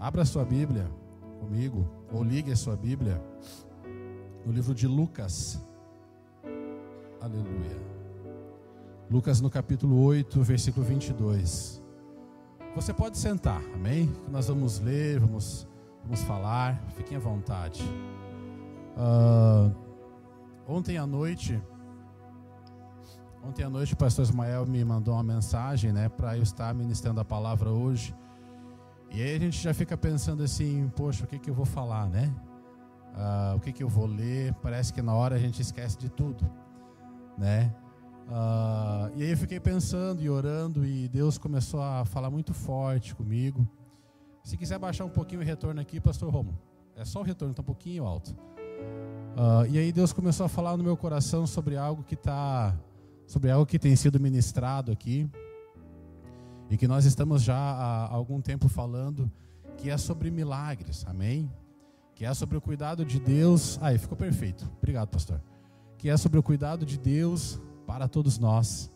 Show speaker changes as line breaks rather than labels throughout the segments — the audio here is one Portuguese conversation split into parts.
Abra sua Bíblia comigo, ou ligue a sua Bíblia no livro de Lucas. Aleluia. Lucas no capítulo 8, versículo 22. Você pode sentar, amém? Nós vamos ler, vamos, vamos falar, fiquem à vontade. Uh, ontem à noite, ontem à noite o pastor Ismael me mandou uma mensagem, né, para eu estar ministrando a palavra hoje. E aí a gente já fica pensando assim, poxa, o que, que eu vou falar, né? Uh, o que, que eu vou ler? Parece que na hora a gente esquece de tudo, né? Uh, e aí eu fiquei pensando e orando e Deus começou a falar muito forte comigo. Se quiser baixar um pouquinho o retorno aqui, Pastor Romo, é só o retorno, está um pouquinho alto. Uh, e aí Deus começou a falar no meu coração sobre algo que tá, sobre algo que tem sido ministrado aqui e que nós estamos já há algum tempo falando, que é sobre milagres, amém? Que é sobre o cuidado de Deus. Aí, ficou perfeito. Obrigado, pastor. Que é sobre o cuidado de Deus para todos nós.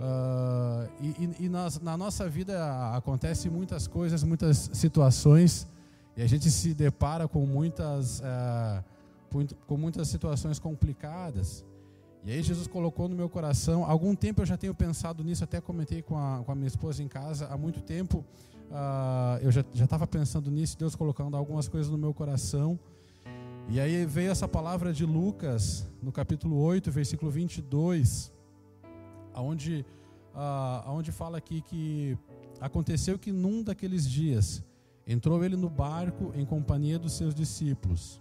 Uh, e, e, nós, na nossa vida acontece muitas coisas, muitas situações, e a gente se depara com muitas, uh, com muitas situações complicadas. E aí Jesus colocou no meu coração, há algum tempo eu já tenho pensado nisso, até comentei com a, com a minha esposa em casa, há muito tempo uh, eu já estava pensando nisso, Deus colocando algumas coisas no meu coração. E aí veio essa palavra de Lucas, no capítulo 8, versículo 22, onde, uh, onde fala aqui que aconteceu que num daqueles dias entrou ele no barco em companhia dos seus discípulos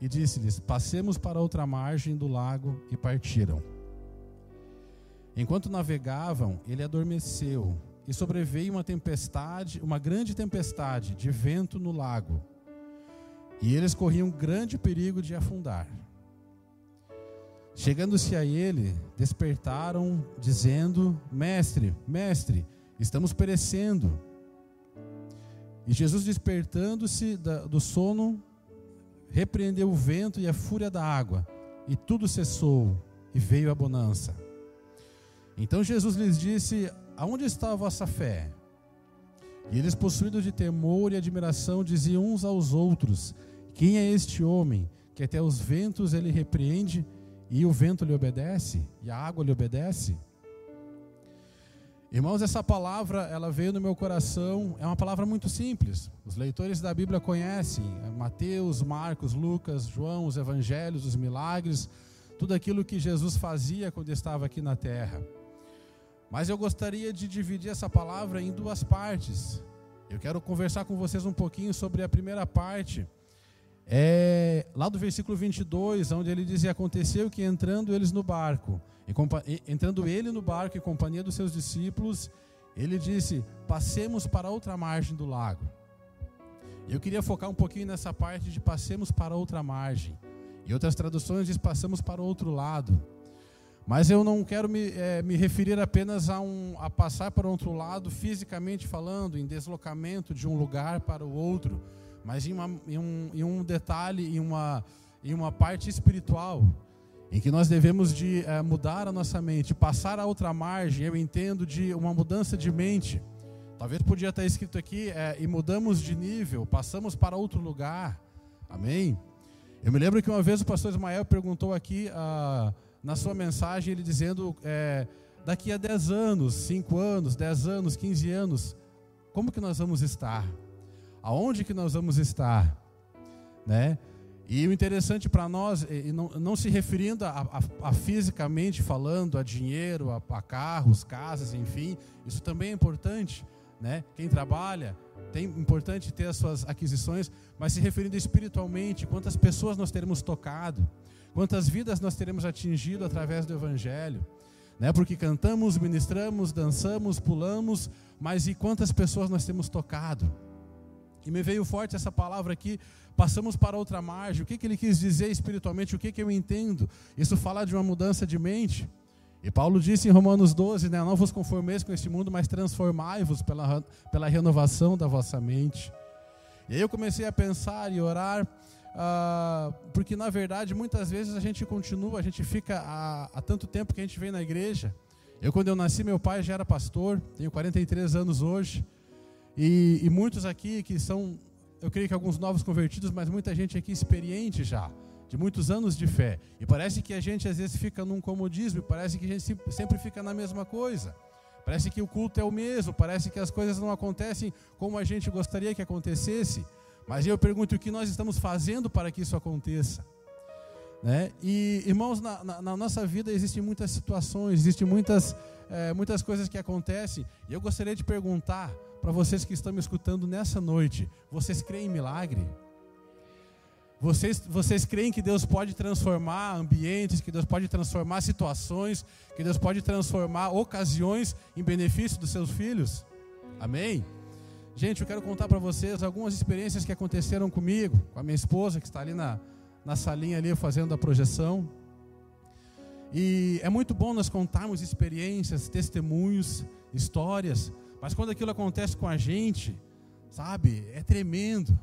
e disse-lhes: Passemos para outra margem do lago, e partiram. Enquanto navegavam, ele adormeceu, e sobreveio uma tempestade, uma grande tempestade de vento no lago. E eles corriam grande perigo de afundar. Chegando-se a ele, despertaram, dizendo: Mestre, mestre, estamos perecendo. E Jesus, despertando-se do sono, repreendeu o vento e a fúria da água, e tudo cessou, e veio a bonança. Então Jesus lhes disse: Aonde está a vossa fé? E eles, possuídos de temor e admiração, diziam uns aos outros: Quem é este homem que até os ventos ele repreende e o vento lhe obedece e a água lhe obedece? Irmãos, essa palavra, ela veio no meu coração, é uma palavra muito simples. Os leitores da Bíblia conhecem é Mateus, Marcos, Lucas, João, os evangelhos, os milagres, tudo aquilo que Jesus fazia quando estava aqui na terra. Mas eu gostaria de dividir essa palavra em duas partes. Eu quero conversar com vocês um pouquinho sobre a primeira parte, é, lá do versículo 22, onde ele diz: Aconteceu que entrando eles no barco, entrando ele no barco em companhia dos seus discípulos, ele disse: Passemos para outra margem do lago. Eu queria focar um pouquinho nessa parte de passemos para outra margem. E outras traduções diz passamos para outro lado. Mas eu não quero me, é, me referir apenas a, um, a passar para outro lado, fisicamente falando, em deslocamento de um lugar para o outro mas em, uma, em, um, em um detalhe, em uma, em uma parte espiritual, em que nós devemos de é, mudar a nossa mente, passar a outra margem, eu entendo de uma mudança de mente. Talvez podia estar escrito aqui, é, e mudamos de nível, passamos para outro lugar. Amém? Eu me lembro que uma vez o pastor Ismael perguntou aqui ah, na sua mensagem, ele dizendo, é, daqui a 10 anos, 5 anos, 10 anos, 15 anos, como que nós vamos estar? aonde que nós vamos estar, né? E o interessante para nós, não, não, se referindo a, a, a, fisicamente falando, a dinheiro, a, a, carros, casas, enfim, isso também é importante, né? Quem trabalha, tem importante ter as suas aquisições, mas se referindo espiritualmente, quantas pessoas nós teremos tocado, quantas vidas nós teremos atingido através do Evangelho, né? Porque cantamos, ministramos, dançamos, pulamos, mas e quantas pessoas nós temos tocado? E me veio forte essa palavra aqui. Passamos para outra margem. O que, que ele quis dizer espiritualmente? O que, que eu entendo? Isso fala de uma mudança de mente. E Paulo disse em Romanos 12: né, Não vos conformeis com este mundo, mas transformai-vos pela, pela renovação da vossa mente. E aí eu comecei a pensar e orar, uh, porque na verdade muitas vezes a gente continua, a gente fica há, há tanto tempo que a gente vem na igreja. Eu, quando eu nasci, meu pai já era pastor, tenho 43 anos hoje. E, e muitos aqui que são, eu creio que alguns novos convertidos, mas muita gente aqui experiente já, de muitos anos de fé. E parece que a gente às vezes fica num comodismo, parece que a gente sempre fica na mesma coisa. Parece que o culto é o mesmo, parece que as coisas não acontecem como a gente gostaria que acontecesse. Mas eu pergunto o que nós estamos fazendo para que isso aconteça. Né? E, irmãos, na, na, na, nossa vida existem muitas situações, existem muitas, é, muitas coisas que acontecem. E eu gostaria de perguntar para vocês que estão me escutando nessa noite: vocês creem em milagre? Vocês, vocês creem que Deus pode transformar ambientes, que Deus pode transformar situações, que Deus pode transformar ocasiões em benefício dos seus filhos? Amém? Gente, eu quero contar para vocês algumas experiências que aconteceram comigo, com a minha esposa, que está ali na, na salinha ali fazendo a projeção. E é muito bom nós contarmos experiências, testemunhos, histórias, mas quando aquilo acontece com a gente, sabe, é tremendo.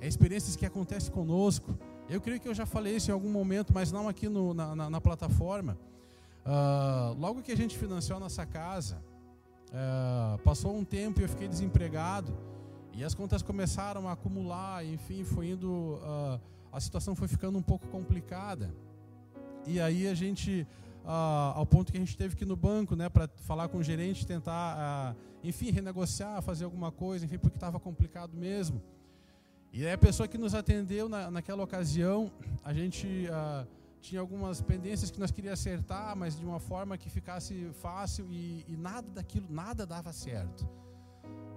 É experiências que acontecem conosco. Eu creio que eu já falei isso em algum momento, mas não aqui no, na, na, na, plataforma. Uh, logo que a gente financiou a nossa casa, uh, passou um tempo e eu fiquei desempregado. E as contas começaram a acumular, enfim, foi indo. Uh, a situação foi ficando um pouco complicada. E aí a gente, ao ponto que a gente teve que ir no banco, né, para falar com o gerente, tentar, enfim, renegociar, fazer alguma coisa, enfim, porque estava complicado mesmo. E aí a pessoa que nos atendeu na, naquela ocasião, a gente ah, tinha algumas pendências que nós queríamos acertar, mas de uma forma que ficasse fácil e, e nada daquilo, nada dava certo.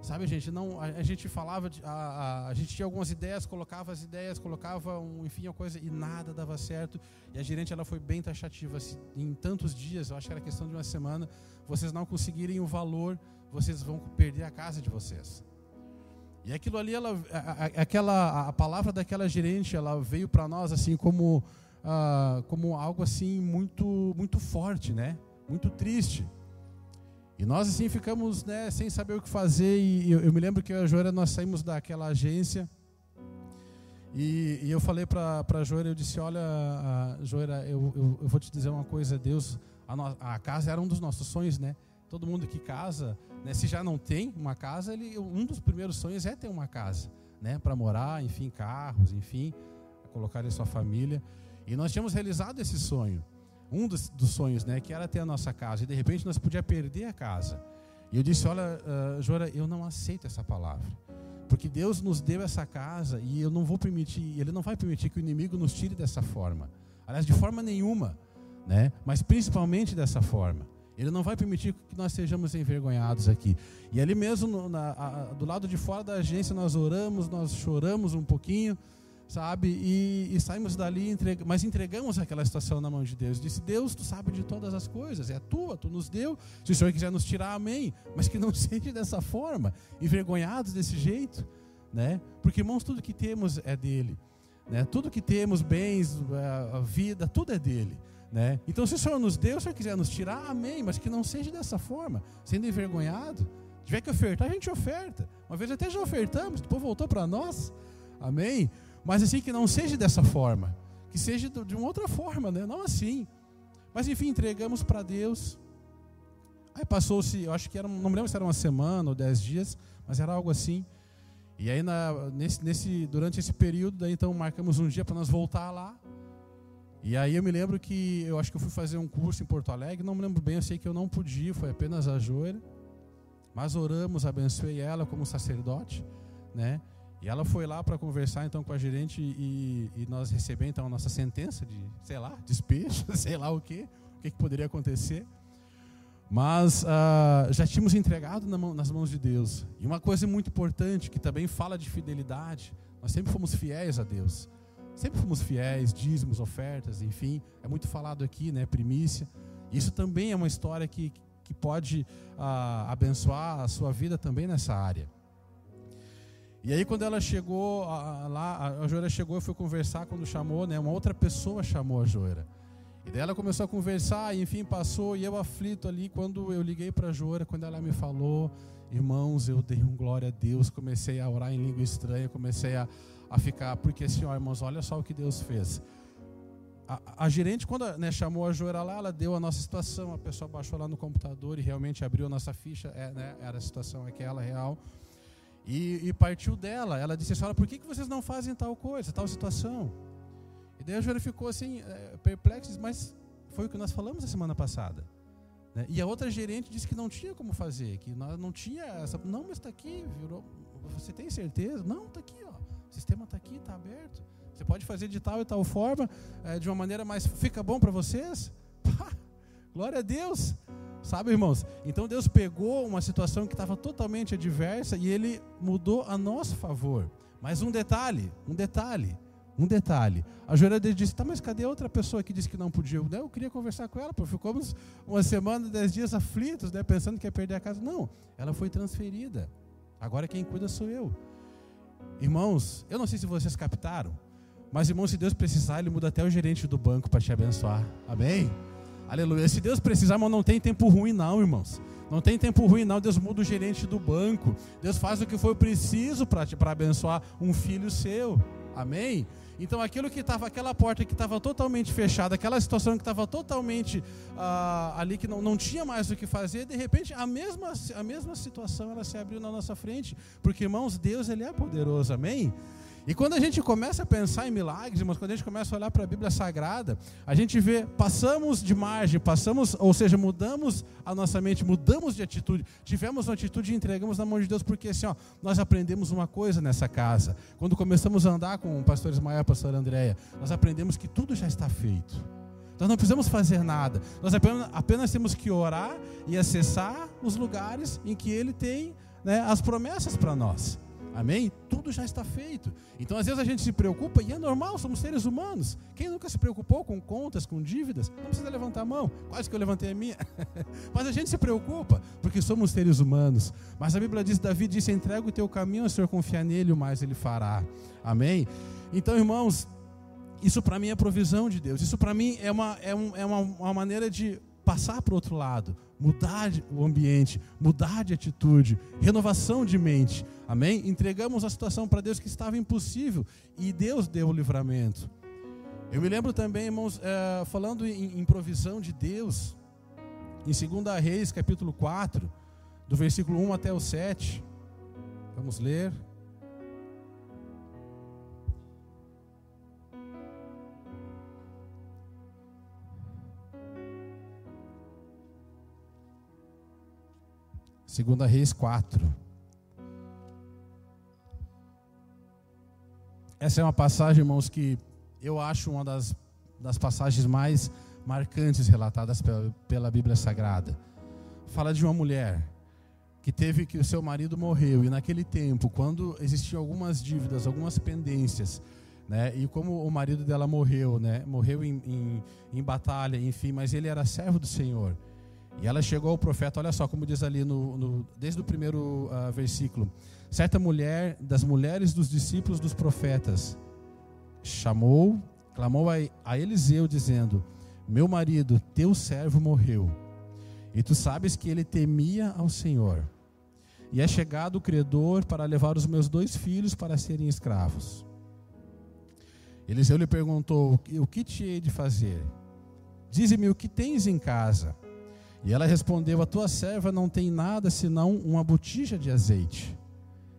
Sabe, gente, não, a, a gente falava, de, a, a, a, gente tinha algumas ideias, colocava as ideias, colocava, um, enfim, a coisa e nada dava certo. E a gerente ela foi bem taxativa. Se, em tantos dias, eu acho que era questão de uma semana, vocês não conseguirem o valor, vocês vão perder a casa de vocês. E aquilo ali, ela, aquela, a palavra daquela gerente, ela veio para nós assim como, ah, como algo assim muito, muito forte, né? Muito triste. E nós assim ficamos, né, sem saber o que fazer. E eu, eu me lembro que a Joera nós saímos daquela agência e, e eu falei para a Joera, eu disse, olha, Joera, eu, eu, eu, vou te dizer uma coisa, Deus, a, no, a casa era um dos nossos sonhos, né? Todo mundo que casa, né, se já não tem uma casa, ele, um dos primeiros sonhos é ter uma casa, né, para morar, enfim, carros, enfim, colocar em sua família. E nós tínhamos realizado esse sonho, um dos, dos sonhos, né, que era ter a nossa casa. E de repente nós podíamos perder a casa. E eu disse: Olha, uh, Jora, eu não aceito essa palavra. Porque Deus nos deu essa casa e eu não vou permitir, Ele não vai permitir que o inimigo nos tire dessa forma. Aliás, de forma nenhuma, né? mas principalmente dessa forma. Ele não vai permitir que nós sejamos envergonhados aqui. E ali mesmo, no, na, a, do lado de fora da agência, nós oramos, nós choramos um pouquinho, sabe? E, e saímos dali, mas entregamos aquela situação na mão de Deus. Disse: Deus, tu sabe de todas as coisas, é tua, tu nos deu. Se o Senhor quiser nos tirar, amém. Mas que não seja dessa forma, envergonhados desse jeito, né? Porque, irmãos, tudo que temos é dele. Né? Tudo que temos, bens, a vida, tudo é dele. Né? Então, se o Senhor nos deu, se o Senhor quiser nos tirar, amém, mas que não seja dessa forma, sendo envergonhado. Tiver que ofertar, a gente oferta. Uma vez até já ofertamos, depois voltou para nós, amém. Mas assim, que não seja dessa forma, que seja de uma outra forma, né? não assim. Mas enfim, entregamos para Deus. Aí passou-se, eu acho que era, não me lembro se era uma semana ou dez dias, mas era algo assim. E aí, na, nesse, nesse, durante esse período, daí, então marcamos um dia para nós voltar lá. E aí eu me lembro que eu acho que eu fui fazer um curso em Porto Alegre, não me lembro bem, eu sei que eu não podia, foi apenas a joelha. Mas oramos, abençoei ela como sacerdote, né? E ela foi lá para conversar então com a gerente e, e, nós recebemos então a nossa sentença de, sei lá, despejo, sei lá o que, o que, poderia acontecer. Mas uh, já tínhamos entregado na mão, nas mãos de Deus. E uma coisa muito importante que também fala de fidelidade, nós sempre fomos fiéis a Deus. Sempre fomos fiéis, dízimos, ofertas, enfim, é muito falado aqui, né? Primícia. Isso também é uma história que, que pode ah, abençoar a sua vida também nessa área. E aí quando ela chegou ah, lá, a Joera chegou e foi conversar quando chamou, né? Uma outra pessoa chamou a Joera. E daí ela começou a conversar, e enfim, passou, e eu aflito ali, quando eu liguei para a Joera, quando ela me falou, irmãos, eu dei um glória a Deus, comecei a orar em língua estranha, comecei a, a ficar, porque assim, ó, irmãos, olha só o que Deus fez. A, a gerente, quando né, chamou a Joera lá, ela deu a nossa situação, a pessoa baixou lá no computador e realmente abriu a nossa ficha, é, né, era a situação aquela real. E, e partiu dela. Ela disse assim: por que, que vocês não fazem tal coisa, tal situação? E daí a Joana ficou assim, é, perplexa, mas foi o que nós falamos a semana passada. Né? E a outra gerente disse que não tinha como fazer, que nós não tinha essa. Não, mas está aqui, virou. Você tem certeza? Não, está aqui, ó. O sistema está aqui, está aberto. Você pode fazer de tal e tal forma, é, de uma maneira mais. Fica bom para vocês? Pá, glória a Deus. Sabe, irmãos? Então Deus pegou uma situação que estava totalmente adversa e ele mudou a nosso favor. Mas um detalhe, um detalhe. Um detalhe. A Joana disse: tá, mas cadê a outra pessoa que disse que não podia? Eu, eu queria conversar com ela, porque ficamos uma semana, dez dias aflitos, né, pensando que ia perder a casa. Não, ela foi transferida. Agora quem cuida sou eu. Irmãos, eu não sei se vocês captaram, mas irmãos, se Deus precisar, Ele muda até o gerente do banco para te abençoar. Amém? Aleluia. Se Deus precisar, mas não tem tempo ruim, não, irmãos. Não tem tempo ruim, não. Deus muda o gerente do banco. Deus faz o que foi preciso para abençoar um filho seu. Amém? Então aquilo que estava, aquela porta que estava totalmente fechada, aquela situação que estava totalmente ah, ali que não, não tinha mais o que fazer, de repente a mesma, a mesma situação ela se abriu na nossa frente, porque irmãos, Deus ele é poderoso, amém? E quando a gente começa a pensar em milagres, mas quando a gente começa a olhar para a Bíblia Sagrada, a gente vê, passamos de margem, passamos, ou seja, mudamos a nossa mente, mudamos de atitude, tivemos uma atitude e entregamos na mão de Deus, porque assim, ó, nós aprendemos uma coisa nessa casa. Quando começamos a andar com o pastor Ismael e a pastora Andréia, nós aprendemos que tudo já está feito. Nós não precisamos fazer nada, nós apenas, apenas temos que orar e acessar os lugares em que Ele tem né, as promessas para nós. Amém? Tudo já está feito. Então, às vezes a gente se preocupa, e é normal, somos seres humanos. Quem nunca se preocupou com contas, com dívidas, não precisa levantar a mão. Quase que eu levantei a minha. Mas a gente se preocupa, porque somos seres humanos. Mas a Bíblia diz: Davi disse: entrega o teu caminho, o Senhor confia nele, o mais ele fará. Amém? Então, irmãos, isso para mim é provisão de Deus. Isso para mim é uma, é, um, é uma, uma maneira de passar para o outro lado, mudar o ambiente, mudar de atitude, renovação de mente. Amém? Entregamos a situação para Deus que estava impossível e Deus deu o livramento. Eu me lembro também, irmãos, é, falando em, em provisão de Deus, em 2 Reis, capítulo 4, do versículo 1 até o 7. Vamos ler. Segunda Reis 4. Essa é uma passagem, irmãos, que eu acho uma das, das passagens mais marcantes relatadas pela, pela Bíblia Sagrada. Fala de uma mulher que teve que o seu marido morreu e naquele tempo, quando existiam algumas dívidas, algumas pendências, né? E como o marido dela morreu, né? Morreu em, em, em batalha, enfim, mas ele era servo do Senhor. E ela chegou ao profeta, olha só como diz ali no, no desde o primeiro uh, versículo. Certa mulher, das mulheres dos discípulos dos profetas, chamou, clamou a, a Eliseu, dizendo: Meu marido, teu servo morreu, e tu sabes que ele temia ao Senhor. E é chegado o credor para levar os meus dois filhos para serem escravos. Eliseu lhe perguntou: O que te hei de fazer? Dize-me o que tens em casa. E ela respondeu: A tua serva não tem nada senão uma botija de azeite.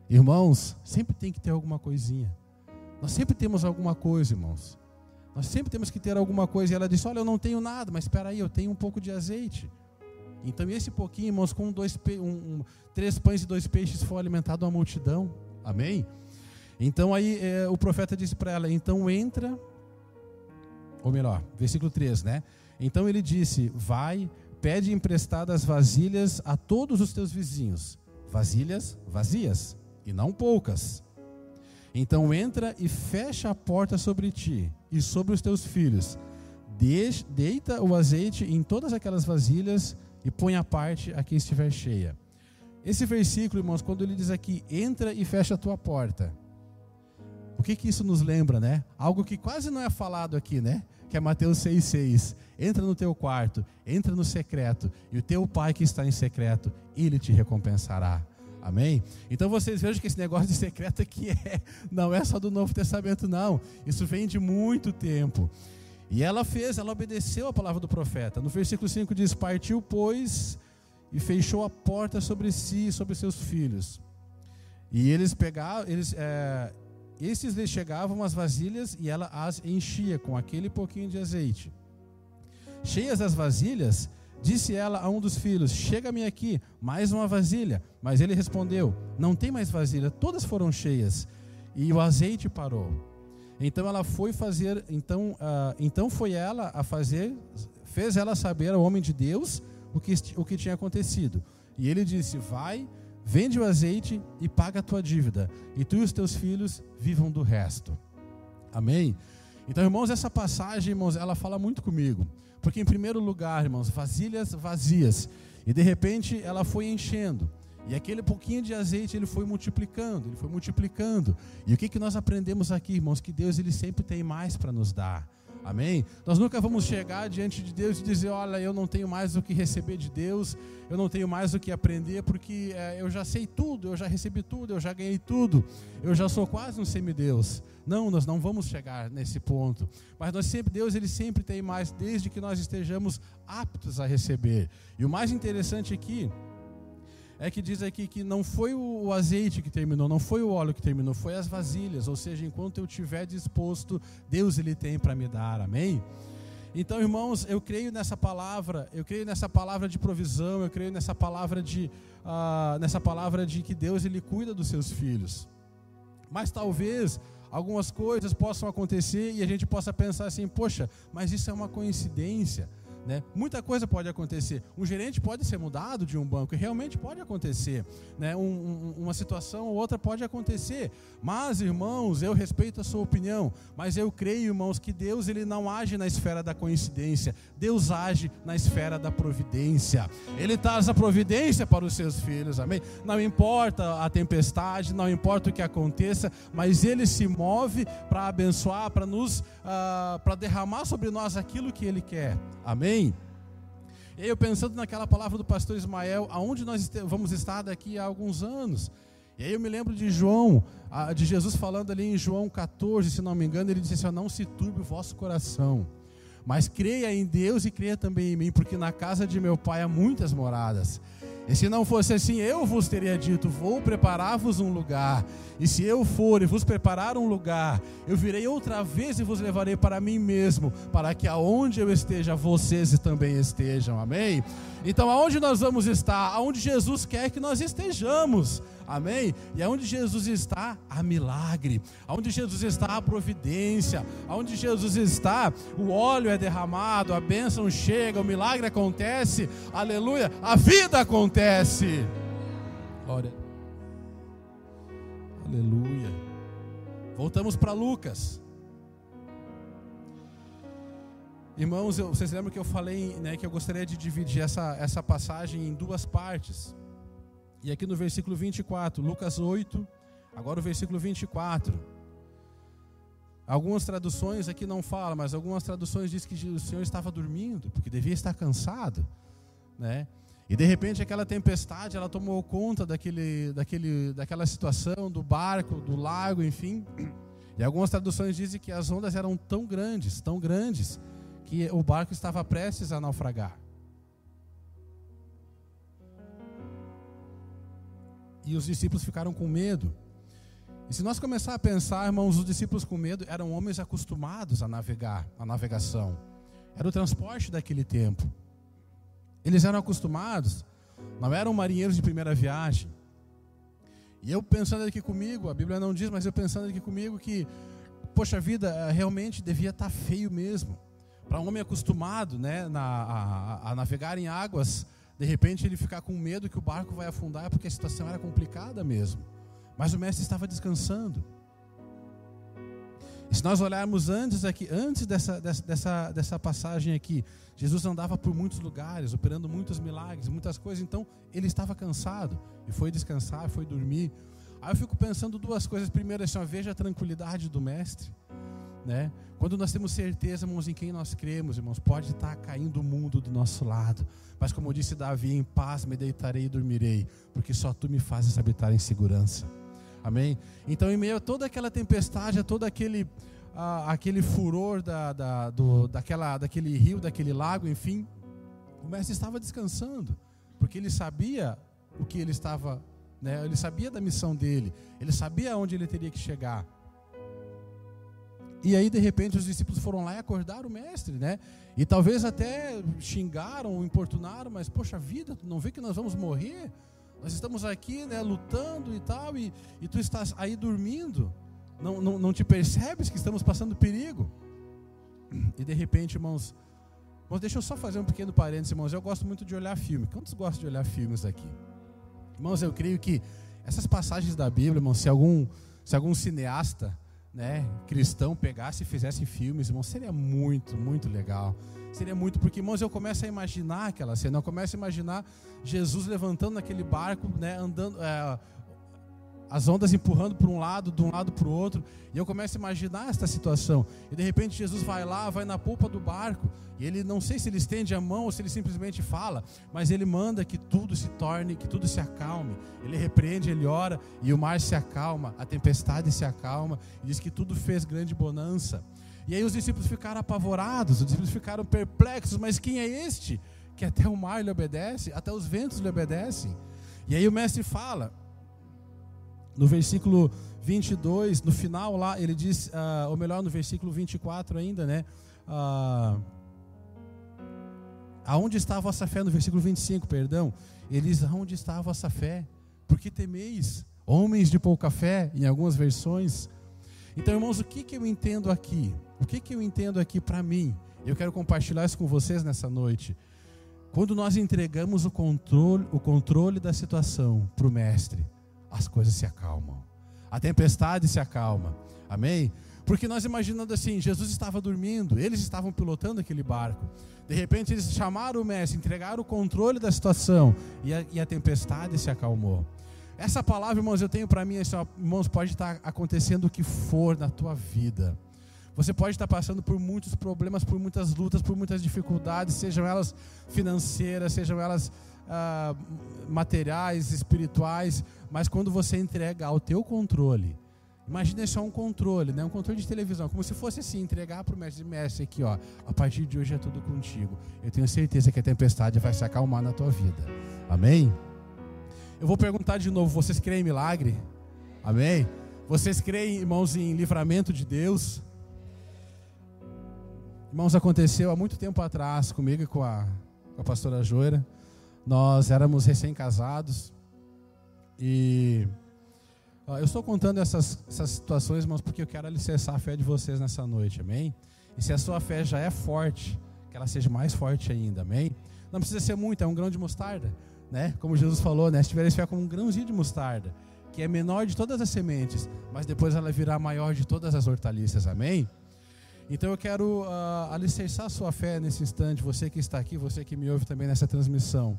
Irmãos, sempre tem que ter alguma coisinha. Nós sempre temos alguma coisa, irmãos. Nós sempre temos que ter alguma coisa. E ela disse: Olha, eu não tenho nada, mas espera aí, eu tenho um pouco de azeite. Então, esse pouquinho, irmãos, com dois, um, um, três pães e dois peixes foi alimentado uma multidão. Amém? Então, aí é, o profeta disse para ela: Então entra, ou melhor, versículo 3, né? Então ele disse: Vai pede emprestadas vasilhas a todos os teus vizinhos, vasilhas vazias e não poucas. Então entra e fecha a porta sobre ti e sobre os teus filhos. Deita o azeite em todas aquelas vasilhas e põe a parte a quem estiver cheia. Esse versículo, irmãos, quando ele diz aqui, entra e fecha a tua porta. O que que isso nos lembra, né? Algo que quase não é falado aqui, né? Que é Mateus 6,6. Entra no teu quarto, entra no secreto, e o teu pai que está em secreto, ele te recompensará. Amém? Então vocês vejam que esse negócio de secreto aqui é, não é só do Novo Testamento, não. Isso vem de muito tempo. E ela fez, ela obedeceu a palavra do profeta. No versículo 5 diz: Partiu, pois, e fechou a porta sobre si e sobre seus filhos. E eles pegavam, eles, é, esses lhe chegavam as vasilhas e ela as enchia com aquele pouquinho de azeite. Cheias as vasilhas, disse ela a um dos filhos: Chega-me aqui, mais uma vasilha. Mas ele respondeu: Não tem mais vasilha, todas foram cheias. E o azeite parou. Então ela foi fazer, então, uh, então foi ela a fazer, fez ela saber ao homem de Deus o que, o que tinha acontecido. E ele disse: Vai, vende o azeite e paga a tua dívida, e tu e os teus filhos vivam do resto. Amém? Então, irmãos, essa passagem, irmãos, ela fala muito comigo. Porque, em primeiro lugar, irmãos, vasilhas vazias. E de repente ela foi enchendo. E aquele pouquinho de azeite ele foi multiplicando, ele foi multiplicando. E o que, que nós aprendemos aqui, irmãos? Que Deus ele sempre tem mais para nos dar. Amém? Nós nunca vamos chegar diante de Deus e dizer: Olha, eu não tenho mais o que receber de Deus, eu não tenho mais o que aprender, porque é, eu já sei tudo, eu já recebi tudo, eu já ganhei tudo, eu já sou quase um semideus. Não, nós não vamos chegar nesse ponto. Mas nós sempre, Deus ele sempre tem mais, desde que nós estejamos aptos a receber. E o mais interessante aqui é que diz aqui que não foi o azeite que terminou, não foi o óleo que terminou, foi as vasilhas, ou seja, enquanto eu tiver disposto, Deus ele tem para me dar. Amém? Então, irmãos, eu creio nessa palavra, eu creio nessa palavra de provisão, eu creio nessa palavra de uh, nessa palavra de que Deus ele cuida dos seus filhos. Mas talvez algumas coisas possam acontecer e a gente possa pensar assim, poxa, mas isso é uma coincidência. Né? Muita coisa pode acontecer. Um gerente pode ser mudado de um banco, e realmente pode acontecer. Né? Um, um, uma situação ou outra pode acontecer. Mas, irmãos, eu respeito a sua opinião, mas eu creio, irmãos, que Deus ele não age na esfera da coincidência. Deus age na esfera da providência. Ele traz a providência para os seus filhos, amém? Não importa a tempestade, não importa o que aconteça, mas Ele se move para abençoar, para nos, uh, para derramar sobre nós aquilo que Ele quer, amém? Amém? E eu pensando naquela palavra do pastor Ismael, aonde nós vamos estar daqui a alguns anos. E aí eu me lembro de João, de Jesus falando ali em João 14, se não me engano, ele disse assim: Não se turbe o vosso coração, mas creia em Deus e creia também em mim, porque na casa de meu pai há muitas moradas. E se não fosse assim, eu vos teria dito: Vou preparar-vos um lugar. E se eu for e vos preparar um lugar, eu virei outra vez e vos levarei para mim mesmo, para que aonde eu esteja, vocês também estejam. Amém? Então, aonde nós vamos estar? Aonde Jesus quer que nós estejamos. Amém? E aonde Jesus está, há milagre. Aonde Jesus está, há providência. Aonde Jesus está, o óleo é derramado, a bênção chega, o milagre acontece. Aleluia! A vida acontece. Glória. Aleluia. Voltamos para Lucas. Irmãos, eu, vocês lembram que eu falei né, que eu gostaria de dividir essa, essa passagem em duas partes. E aqui no versículo 24, Lucas 8, agora o versículo 24. Algumas traduções aqui não falam, mas algumas traduções dizem que o Senhor estava dormindo, porque devia estar cansado, né? E de repente aquela tempestade, ela tomou conta daquele, daquele, daquela situação, do barco, do lago, enfim. E algumas traduções dizem que as ondas eram tão grandes, tão grandes, que o barco estava prestes a naufragar. E os discípulos ficaram com medo. E se nós começar a pensar, irmãos, os discípulos com medo eram homens acostumados a navegar, a navegação. Era o transporte daquele tempo. Eles eram acostumados, não eram marinheiros de primeira viagem. E eu pensando aqui comigo, a Bíblia não diz, mas eu pensando aqui comigo que, poxa vida, eh, realmente devia estar feio mesmo. Para um homem acostumado né, na, a, a navegar em águas de repente ele ficar com medo que o barco vai afundar porque a situação era complicada mesmo. Mas o mestre estava descansando. E se nós olharmos antes aqui, antes dessa, dessa, dessa passagem aqui, Jesus andava por muitos lugares, operando muitos milagres, muitas coisas, então ele estava cansado e foi descansar, foi dormir. Aí eu fico pensando duas coisas. Primeiro, assim, veja a tranquilidade do mestre. Né? Quando nós temos certeza, irmãos, em quem nós cremos, irmãos, pode estar caindo o mundo do nosso lado. Mas como disse Davi, em paz me deitarei e dormirei, porque só tu me fazes habitar em segurança. Amém? Então, em meio a toda aquela tempestade, a todo aquele, a, aquele furor da, da, do, daquela, daquele rio, daquele lago, enfim, o mestre estava descansando, porque ele sabia o que ele estava né? Ele sabia da missão dele, ele sabia aonde ele teria que chegar. E aí, de repente, os discípulos foram lá e acordaram o mestre, né? E talvez até xingaram, importunaram, mas, poxa vida, não vê que nós vamos morrer? Nós estamos aqui, né, lutando e tal, e, e tu estás aí dormindo. Não, não, não te percebes que estamos passando perigo? E de repente, irmãos, irmãos, deixa eu só fazer um pequeno parênteses, irmãos. Eu gosto muito de olhar filme. Quantos gostam de olhar filmes aqui? Irmãos, eu creio que essas passagens da Bíblia, irmãos, se algum, se algum cineasta né, cristão pegasse e fizesse filmes, irmãos, seria muito, muito legal. Seria muito, porque, irmãos, eu começo a imaginar aquela cena, eu começo a imaginar Jesus levantando naquele barco, né, andando, é, as ondas empurrando para um lado, de um lado para o outro, e eu começo a imaginar esta situação. E de repente Jesus vai lá, vai na polpa do barco, e ele não sei se ele estende a mão ou se ele simplesmente fala, mas ele manda que tudo se torne, que tudo se acalme. Ele repreende, ele ora, e o mar se acalma, a tempestade se acalma, e diz que tudo fez grande bonança. E aí os discípulos ficaram apavorados, os discípulos ficaram perplexos, mas quem é este que até o mar lhe obedece, até os ventos lhe obedecem? E aí o mestre fala: no versículo 22, no final lá, ele diz, uh, ou melhor, no versículo 24 ainda, né? Uh, aonde está a vossa fé? No versículo 25, perdão. Ele diz: Aonde está a vossa fé? Por que temeis? Homens de pouca fé, em algumas versões. Então, irmãos, o que, que eu entendo aqui? O que, que eu entendo aqui para mim? Eu quero compartilhar isso com vocês nessa noite. Quando nós entregamos o controle, o controle da situação para o Mestre, as coisas se acalmam. A tempestade se acalma. Amém? Porque nós imaginando assim, Jesus estava dormindo, eles estavam pilotando aquele barco. De repente eles chamaram o mestre, entregaram o controle da situação e a, e a tempestade se acalmou. Essa palavra, irmãos, eu tenho para mim, assim, irmãos, pode estar acontecendo o que for na tua vida. Você pode estar passando por muitos problemas, por muitas lutas, por muitas dificuldades, sejam elas financeiras, sejam elas ah, materiais, espirituais, mas quando você entrega ao teu controle, imagine só um controle, né? um controle de televisão, como se fosse assim, entregar para o mestre, mestre aqui, ó, a partir de hoje é tudo contigo. Eu tenho certeza que a tempestade vai se acalmar na tua vida. Amém? Eu vou perguntar de novo, vocês creem em milagre? Amém? Vocês creem, irmãos, em livramento de Deus? Irmãos, aconteceu há muito tempo atrás comigo e com a, com a pastora Joira. Nós éramos recém-casados e eu estou contando essas, essas situações, irmãos, porque eu quero alicerçar a fé de vocês nessa noite, amém? E se a sua fé já é forte, que ela seja mais forte ainda, amém? Não precisa ser muito, é um grão de mostarda, né? Como Jesus falou, né? Se tiveres fé como um grãozinho de mostarda, que é menor de todas as sementes, mas depois ela virá maior de todas as hortaliças, amém? Então eu quero uh, alicerçar a sua fé nesse instante, você que está aqui, você que me ouve também nessa transmissão.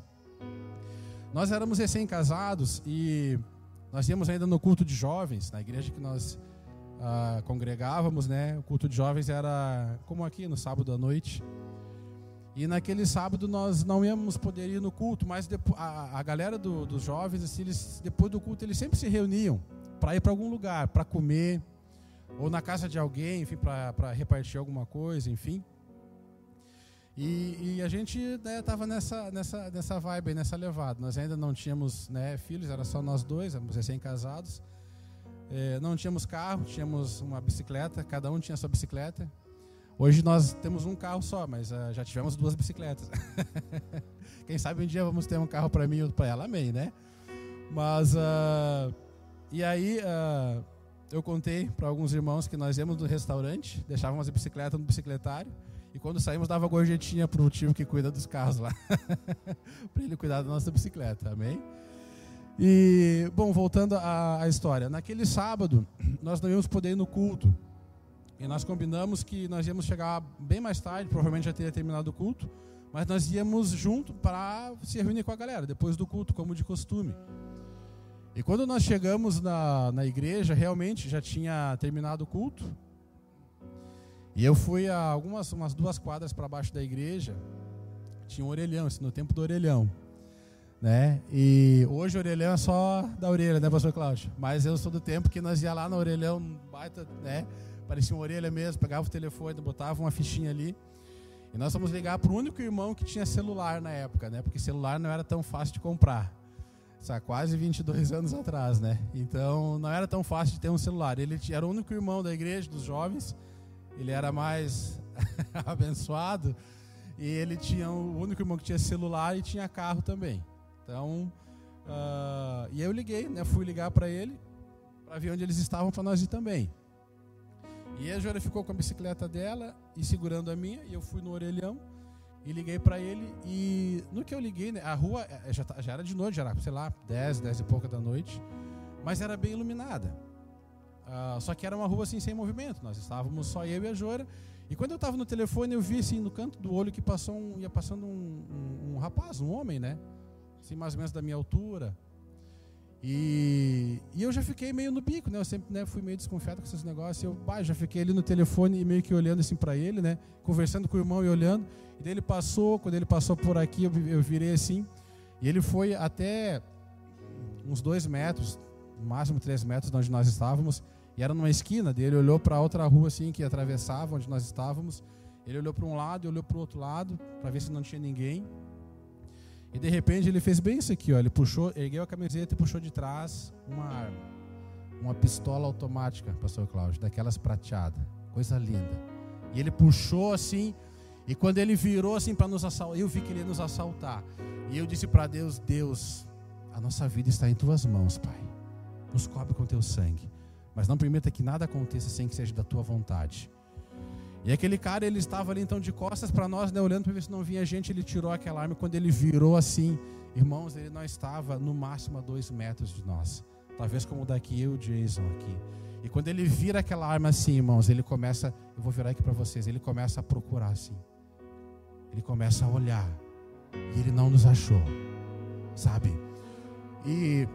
Nós éramos recém-casados e nós íamos ainda no culto de jovens, na igreja que nós uh, congregávamos, né? O culto de jovens era como aqui, no sábado à noite. E naquele sábado nós não íamos poder ir no culto, mas a, a galera do, dos jovens, assim, eles, depois do culto, eles sempre se reuniam para ir para algum lugar, para comer, ou na casa de alguém, enfim, para repartir alguma coisa, enfim. E, e, a gente estava né, nessa, nessa, nessa vibe, nessa levada. Nós ainda não tínhamos né, filhos, era só nós dois, éramos recém-casados. É, não tínhamos carro, tínhamos uma bicicleta, cada um tinha sua bicicleta. Hoje nós temos um carro só, mas uh, já tivemos duas bicicletas. Quem sabe um dia vamos ter um carro para mim e para ela, amém, né? Mas, uh, e aí, uh, eu contei para alguns irmãos que nós íamos no restaurante, deixávamos a bicicleta no bicicletário e quando saímos, dava gorjetinha para o tio que cuida dos carros lá. para ele cuidar da nossa bicicleta, amém? E, bom, voltando à, à, história. Naquele sábado, nós não íamos poder ir no culto. E nós combinamos que nós íamos chegar bem mais tarde, provavelmente já teria terminado o culto, mas nós íamos junto para se reunir com a galera, depois do culto, como de costume. E quando nós chegamos na, na igreja, realmente já tinha terminado o culto, e eu fui a algumas umas duas quadras para baixo da igreja, tinha um orelhão, assim, no tempo do orelhão. Né? E hoje o orelhão é só da orelha, né, pastor Cláudio? Mas eu sou do tempo que nós ia lá no orelhão, baita, né? Parecia uma orelha mesmo, pegava o telefone, botava uma fichinha ali. E nós fomos ligar para o único irmão que tinha celular na época, né? Porque celular não era tão fácil de comprar. Isso há quase 22 anos atrás, né? Então não era tão fácil de ter um celular. Ele era o único irmão da igreja, dos jovens. Ele era mais abençoado. E ele tinha o único irmão que tinha celular e tinha carro também. Então, uh, e eu liguei, né? Fui ligar para ele para ver onde eles estavam para nós ir também. E a Joana ficou com a bicicleta dela e segurando a minha, e eu fui no orelhão e liguei para ele. E no que eu liguei, né, a rua eh, já, já era de noite, já era, sei lá, 10, 10 e pouca da noite, mas era bem iluminada. Uh, só que era uma rua assim sem movimento, nós estávamos só eu e a Joana. E quando eu estava no telefone, eu vi assim no canto do olho que passou um, ia passando um, um, um rapaz, um homem, né? Assim, mais ou menos da minha altura, e, e, eu já fiquei meio no bico, né? Eu sempre né, fui meio desconfiado com esses negócios. Eu bah, já fiquei ali no telefone e meio que olhando assim para ele, né? Conversando com o irmão e olhando. E daí ele passou, quando ele passou por aqui, eu, eu virei assim. E ele foi até uns dois metros, no máximo três metros de onde nós estávamos. E era numa esquina dele. olhou para outra rua assim que atravessava onde nós estávamos. Ele olhou para um lado e olhou para o outro lado para ver se não tinha ninguém. E de repente ele fez bem isso aqui, ó. Ele puxou, ergueu a camiseta e puxou de trás uma arma. Uma pistola automática, pastor Cláudio, daquelas prateadas. Coisa linda. E ele puxou assim, e quando ele virou assim para nos assaltar, eu vi que ele ia nos assaltar. E eu disse para Deus: Deus, a nossa vida está em tuas mãos, Pai. Nos cobre com teu sangue. Mas não permita que nada aconteça sem que seja da tua vontade. E aquele cara, ele estava ali então de costas para nós, né, olhando para ver se não vinha gente, ele tirou aquela arma. Quando ele virou assim, irmãos, ele não estava no máximo a dois metros de nós. Talvez como daqui eu Jason aqui. E quando ele vira aquela arma assim, irmãos, ele começa, eu vou virar aqui para vocês, ele começa a procurar assim. Ele começa a olhar. E ele não nos achou. Sabe? E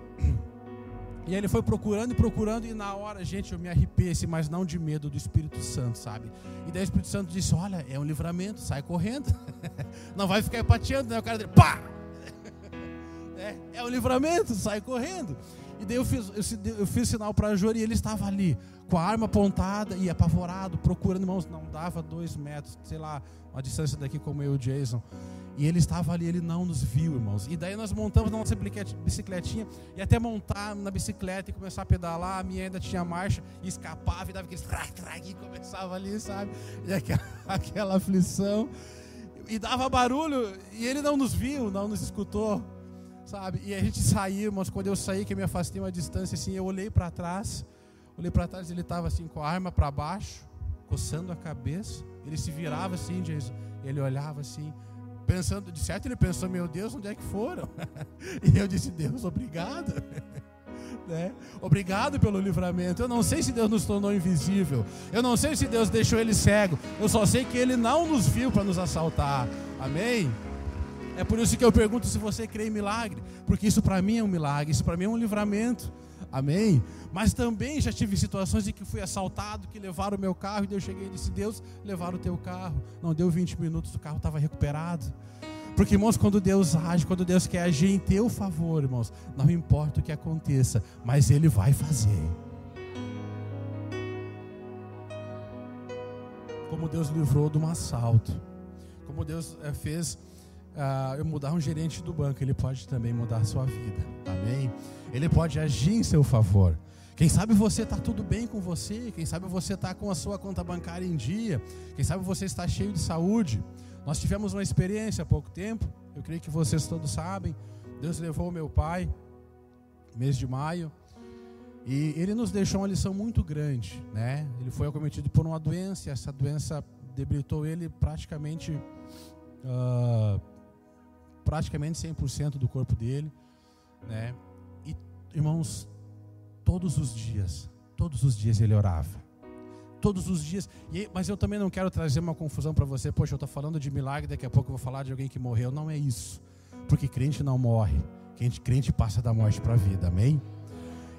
e ele foi procurando e procurando, e na hora, gente, eu me arrepiei, mas não de medo do Espírito Santo, sabe? E daí o Espírito Santo disse: Olha, é um livramento, sai correndo. não vai ficar pateando, né? O cara dele, pá! é, é um livramento, sai correndo. E daí eu fiz, eu, eu fiz sinal para a Jori e ele estava ali, com a arma apontada e apavorado, procurando, irmãos, não dava dois metros, sei lá, uma distância daqui como eu e o Jason. E ele estava ali, ele não nos viu, irmãos. E daí nós montamos na nossa bicicletinha, e até montar na bicicleta e começar a pedalar, a minha ainda tinha marcha, e escapava, e dava aquele trac, trac, e começava ali, sabe? E aquela, aquela aflição. E dava barulho, e ele não nos viu, não nos escutou, sabe? E a gente saiu, irmãos, quando eu saí, que eu me afastei uma distância, assim, eu olhei para trás, olhei para trás, ele estava assim, com a arma para baixo, coçando a cabeça, ele se virava assim, Jesus, ele olhava assim, pensando, de certo ele pensou, meu Deus, onde é que foram? e eu disse, Deus, obrigado. né? Obrigado pelo livramento. Eu não sei se Deus nos tornou invisível. Eu não sei se Deus deixou ele cego. Eu só sei que ele não nos viu para nos assaltar. Amém? É por isso que eu pergunto se você crê em milagre, porque isso para mim é um milagre, isso para mim é um livramento. Amém? Mas também já tive situações em que fui assaltado, que levaram o meu carro, e eu cheguei e disse: Deus, levaram o teu carro. Não deu 20 minutos, o carro estava recuperado. Porque, irmãos, quando Deus age, quando Deus quer agir em teu favor, irmãos, não importa o que aconteça, mas Ele vai fazer. Como Deus livrou de um assalto, como Deus eh, fez uh, eu mudar um gerente do banco, Ele pode também mudar a sua vida. Amém? Ele pode agir em seu favor. Quem sabe você está tudo bem com você, quem sabe você está com a sua conta bancária em dia, quem sabe você está cheio de saúde. Nós tivemos uma experiência há pouco tempo, eu creio que vocês todos sabem. Deus levou meu pai, mês de maio, e ele nos deixou uma lição muito grande, né? Ele foi acometido por uma doença, e essa doença debilitou ele praticamente, uh, praticamente 100% do corpo dele, né? E irmãos, todos os dias, todos os dias ele orava. Todos os dias. E, mas eu também não quero trazer uma confusão para você. Poxa, eu estou falando de milagre, daqui a pouco eu vou falar de alguém que morreu. Não é isso. Porque crente não morre. Crente, crente passa da morte para a vida. Amém?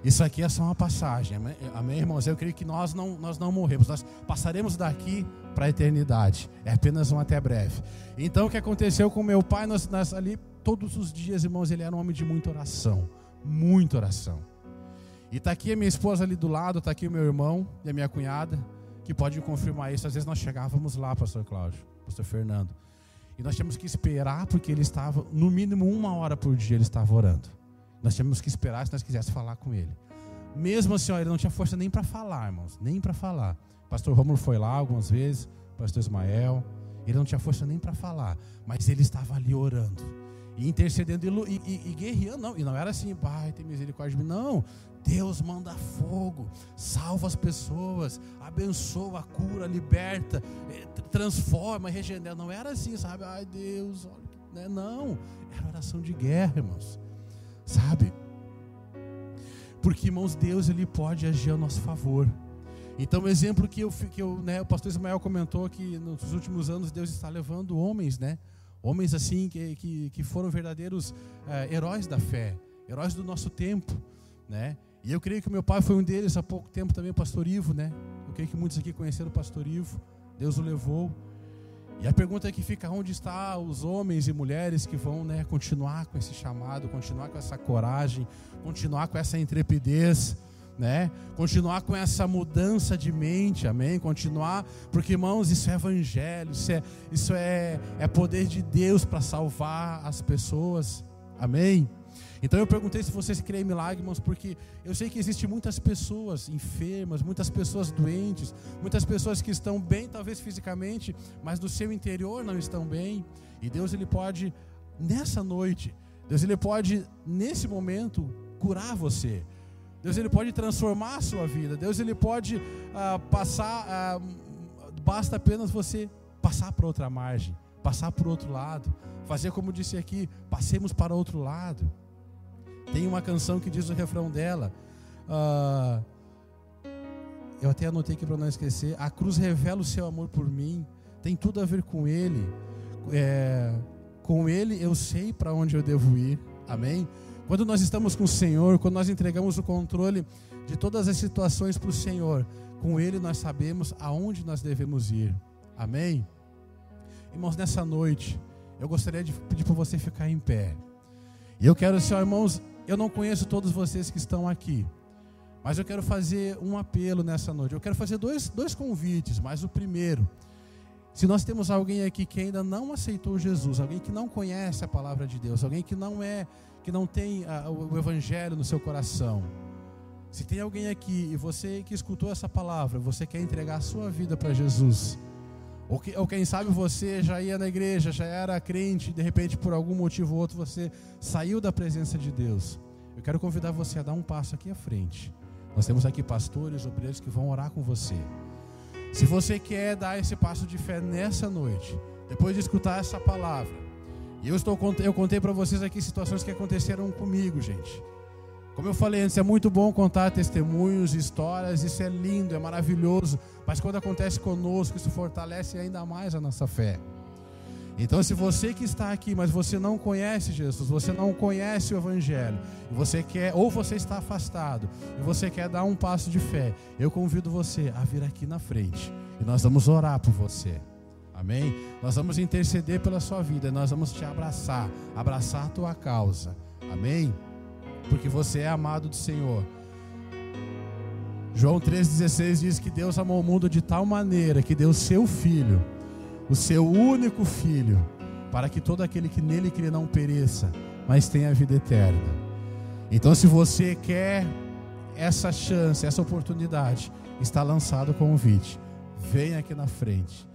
Isso aqui é só uma passagem. Amém, irmãos? Eu creio que nós não, nós não morremos. Nós passaremos daqui para a eternidade. É apenas um até breve. Então, o que aconteceu com meu pai? Nós, nós ali, todos os dias, irmãos, ele era um homem de muita oração. Muita oração. E está aqui a minha esposa ali do lado, está aqui o meu irmão e a minha cunhada, que pode confirmar isso. Às vezes nós chegávamos lá, pastor Cláudio, pastor Fernando, e nós tínhamos que esperar porque ele estava, no mínimo uma hora por dia ele estava orando. Nós tínhamos que esperar se nós quiséssemos falar com ele. Mesmo assim, ó, ele não tinha força nem para falar, irmãos, nem para falar. Pastor Rômulo foi lá algumas vezes, pastor Ismael, ele não tinha força nem para falar, mas ele estava ali orando e intercedendo e, e, e, guerreando, não, e não era assim, pai, tem misericórdia de mim, não. Deus manda fogo, salva as pessoas, abençoa, cura, liberta, eh, transforma, regenera. Não era assim, sabe? Ai Deus, olha, né? não, era oração de guerra, irmãos, sabe? Porque, irmãos, Deus ele pode agir a nosso favor. Então, o exemplo que eu, que eu né, o pastor Ismael comentou que nos últimos anos Deus está levando homens, né? Homens assim que, que, que foram verdadeiros é, heróis da fé, heróis do nosso tempo, né? E eu creio que meu pai foi um deles há pouco tempo também, o pastor Ivo, né? Eu creio que muitos aqui conheceram o pastor Ivo. Deus o levou. E a pergunta é que fica onde está os homens e mulheres que vão, né, continuar com esse chamado, continuar com essa coragem, continuar com essa intrepidez, né? Continuar com essa mudança de mente, amém? Continuar, porque irmãos, isso é evangelho, isso é, isso é, é poder de Deus para salvar as pessoas, amém? Então eu perguntei se vocês creem em milagres, irmãos, porque eu sei que existem muitas pessoas enfermas, muitas pessoas doentes, muitas pessoas que estão bem, talvez fisicamente, mas no seu interior não estão bem. E Deus ele pode nessa noite, Deus ele pode nesse momento curar você. Deus ele pode transformar a sua vida. Deus ele pode ah, passar, ah, basta apenas você passar para outra margem, passar para outro lado, fazer como disse aqui, passemos para outro lado. Tem uma canção que diz o refrão dela. Ah, eu até anotei aqui para não esquecer. A cruz revela o seu amor por mim. Tem tudo a ver com Ele. É, com Ele eu sei para onde eu devo ir. Amém? Quando nós estamos com o Senhor, quando nós entregamos o controle de todas as situações para o Senhor, com Ele nós sabemos aonde nós devemos ir. Amém? Irmãos, nessa noite, eu gostaria de pedir para você ficar em pé. E eu quero, Senhor, irmãos, eu não conheço todos vocês que estão aqui, mas eu quero fazer um apelo nessa noite. Eu quero fazer dois, dois convites, mas o primeiro, se nós temos alguém aqui que ainda não aceitou Jesus, alguém que não conhece a palavra de Deus, alguém que não é que não tem a, o Evangelho no seu coração, se tem alguém aqui e você que escutou essa palavra, você quer entregar a sua vida para Jesus, ou, que, ou quem sabe você já ia na igreja, já era crente, e de repente por algum motivo ou outro você saiu da presença de Deus, eu quero convidar você a dar um passo aqui à frente. Nós temos aqui pastores, obreiros que vão orar com você. Se você quer dar esse passo de fé nessa noite, depois de escutar essa palavra, e eu, estou, eu contei para vocês aqui situações que aconteceram comigo, gente. Como eu falei antes, é muito bom contar testemunhos, histórias, isso é lindo, é maravilhoso. Mas quando acontece conosco, isso fortalece ainda mais a nossa fé. Então, se você que está aqui, mas você não conhece Jesus, você não conhece o Evangelho, você quer, ou você está afastado, e você quer dar um passo de fé, eu convido você a vir aqui na frente, e nós vamos orar por você. Amém? Nós vamos interceder pela sua vida, nós vamos te abraçar, abraçar a tua causa. Amém? Porque você é amado do Senhor. João 3,16 diz que Deus amou o mundo de tal maneira que deu seu filho, o seu único filho, para que todo aquele que nele crê não pereça, mas tenha a vida eterna. Então, se você quer essa chance, essa oportunidade, está lançado o convite. Venha aqui na frente